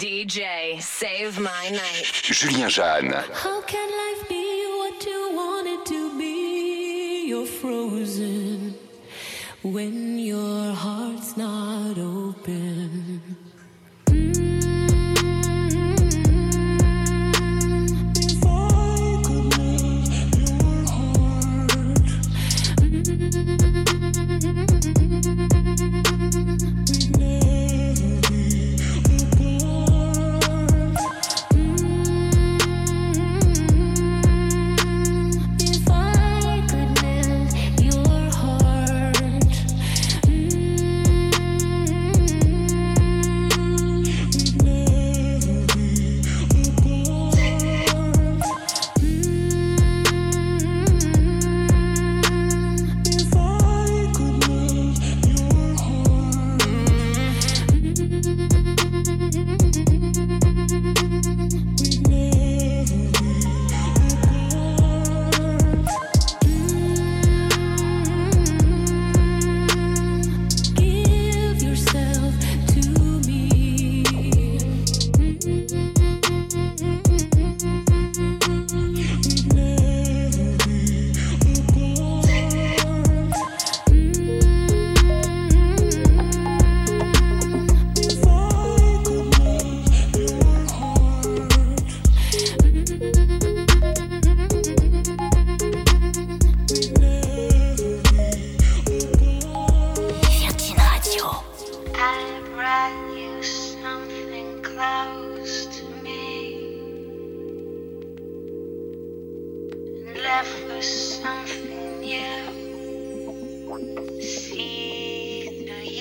DJ, save my night. Julien Jeanne. How can life be what you want it to be? You're frozen when your heart's not open.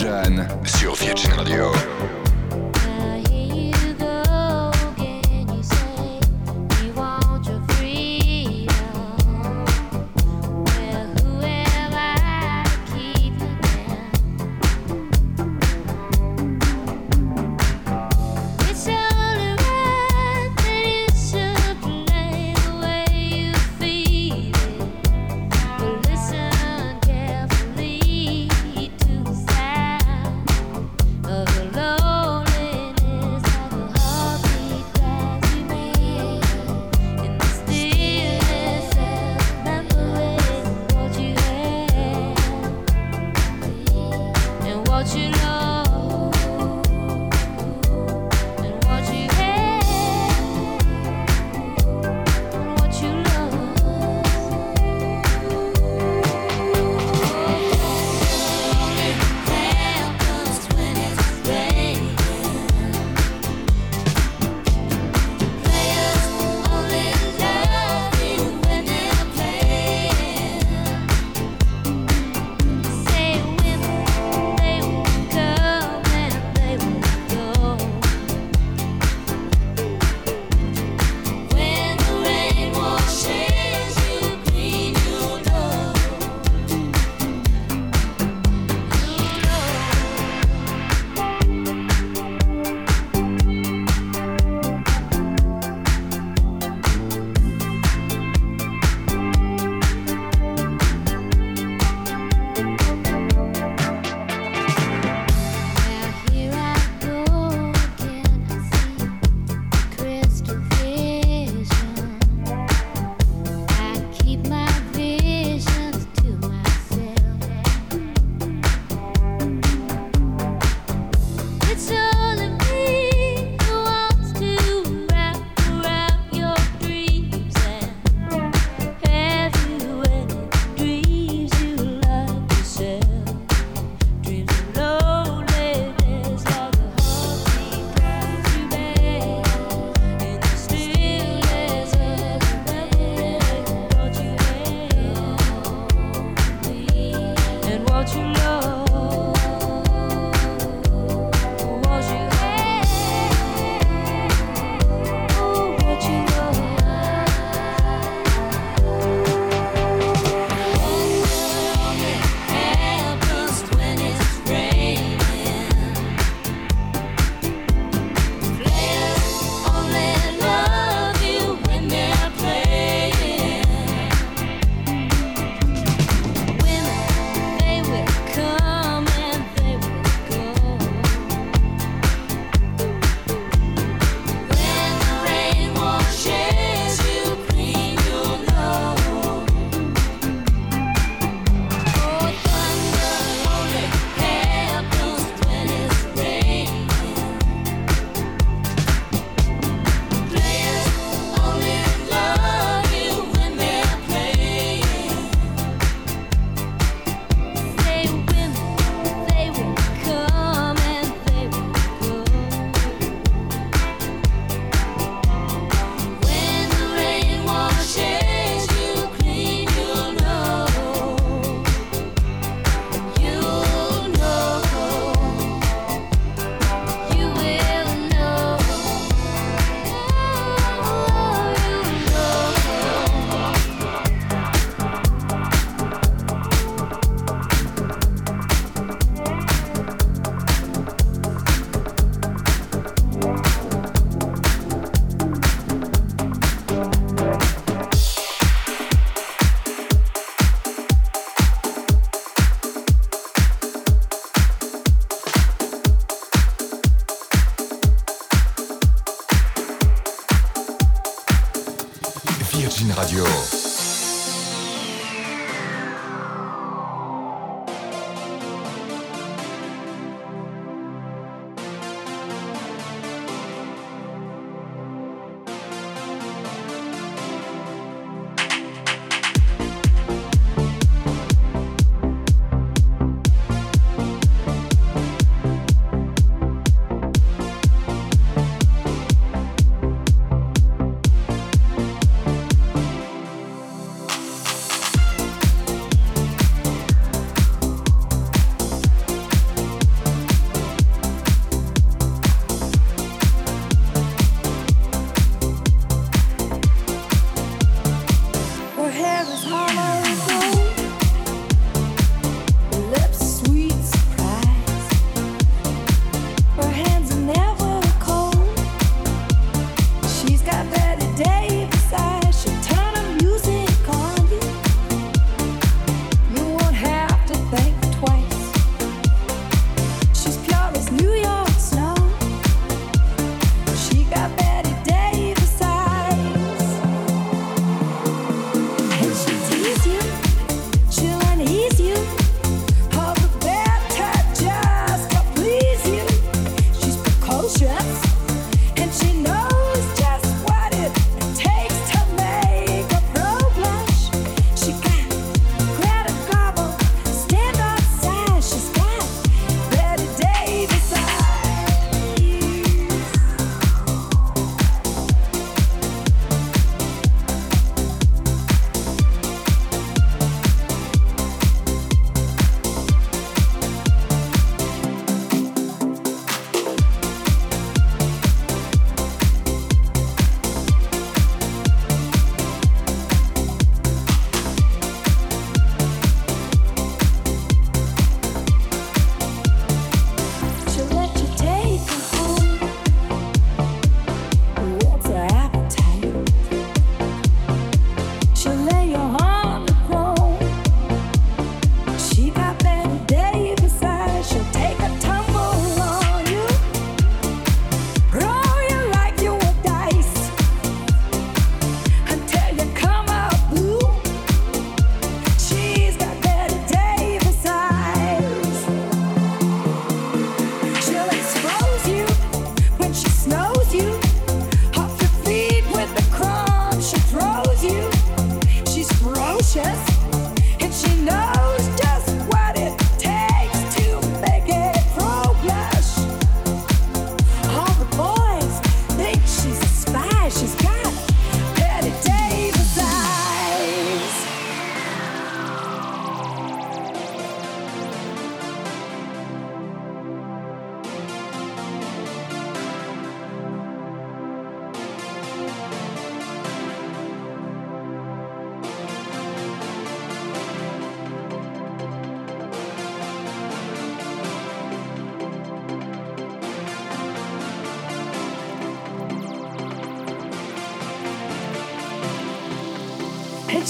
Jeanne sur Virgin Radio.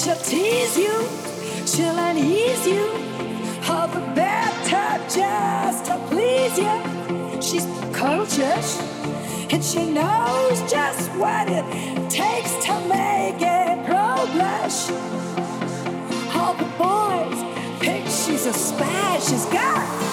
She'll tease you, she'll unease you, all the better just to please you. She's precocious, and she knows just what it takes to make a pro blush. All the boys think she's a spy, she's got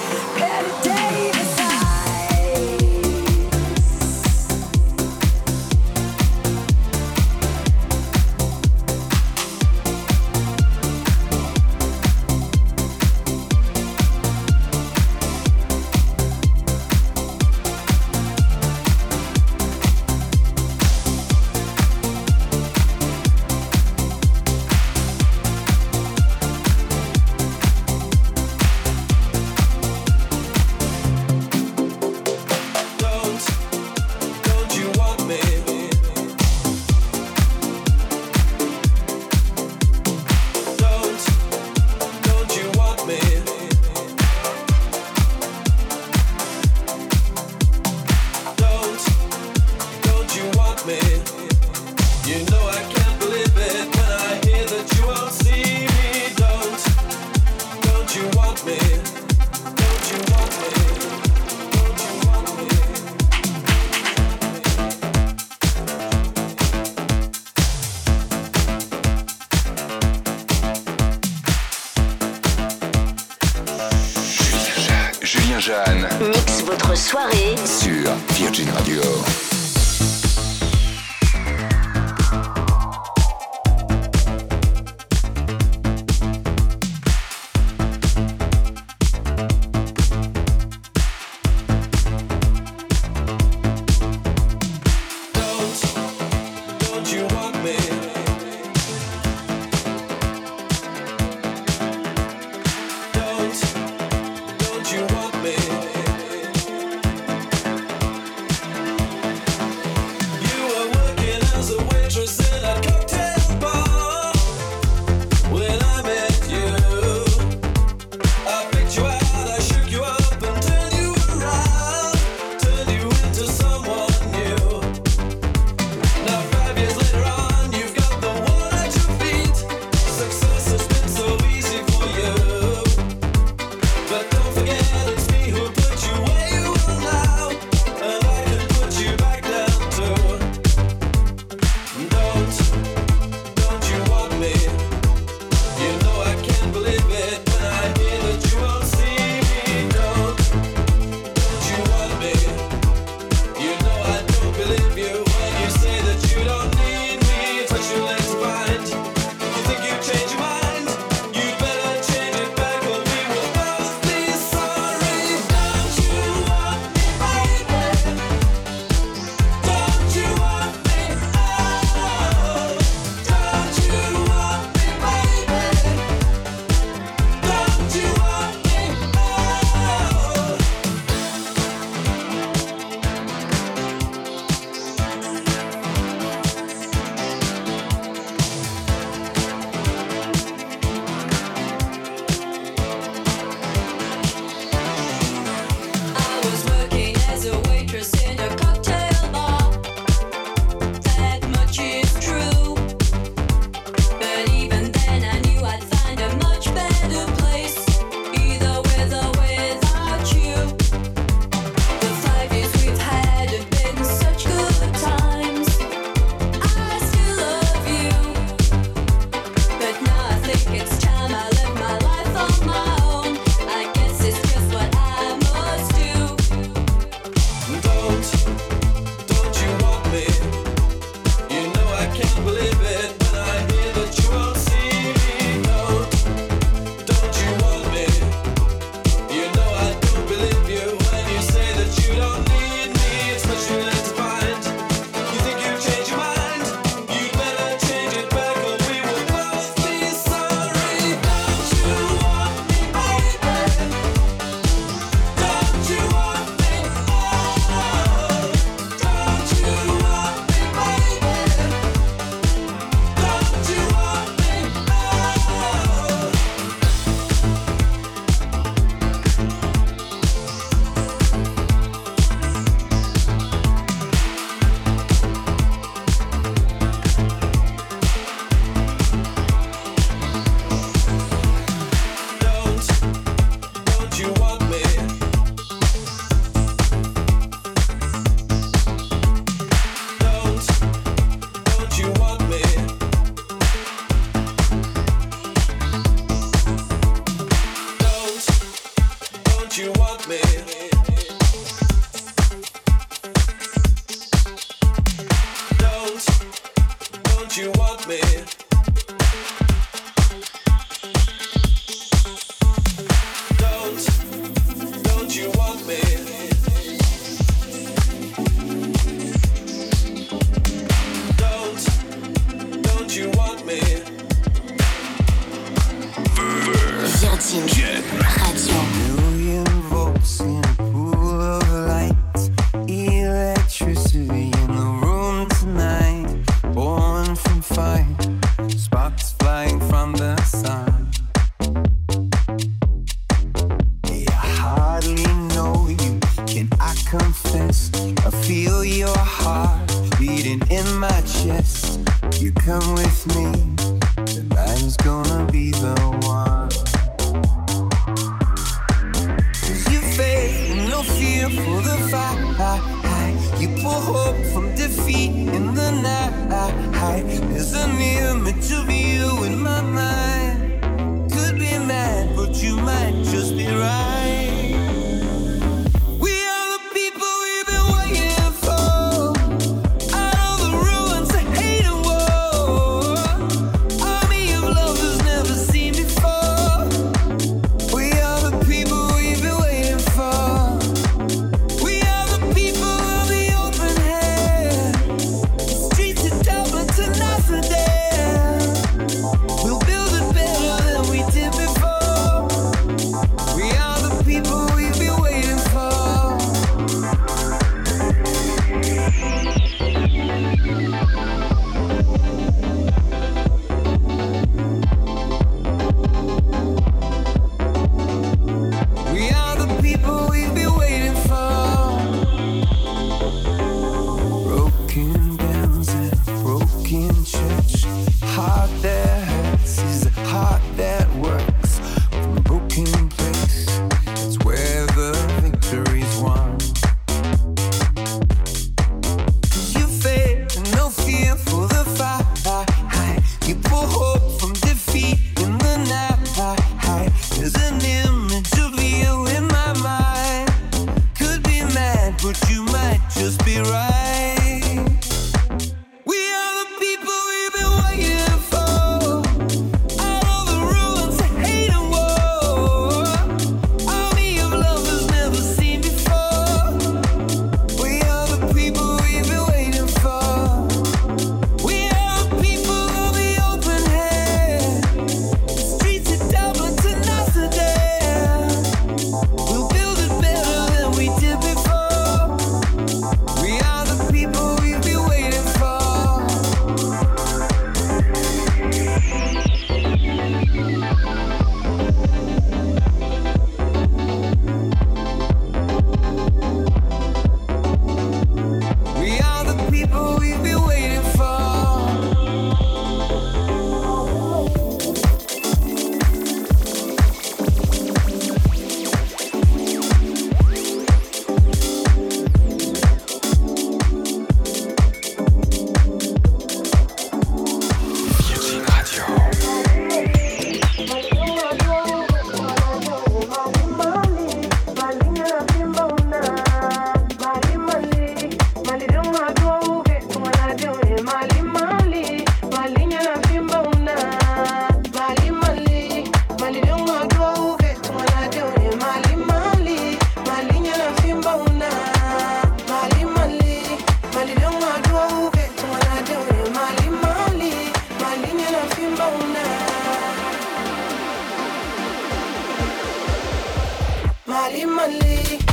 Money.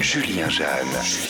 Julien Jeanne.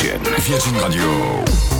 Virgin. Radio.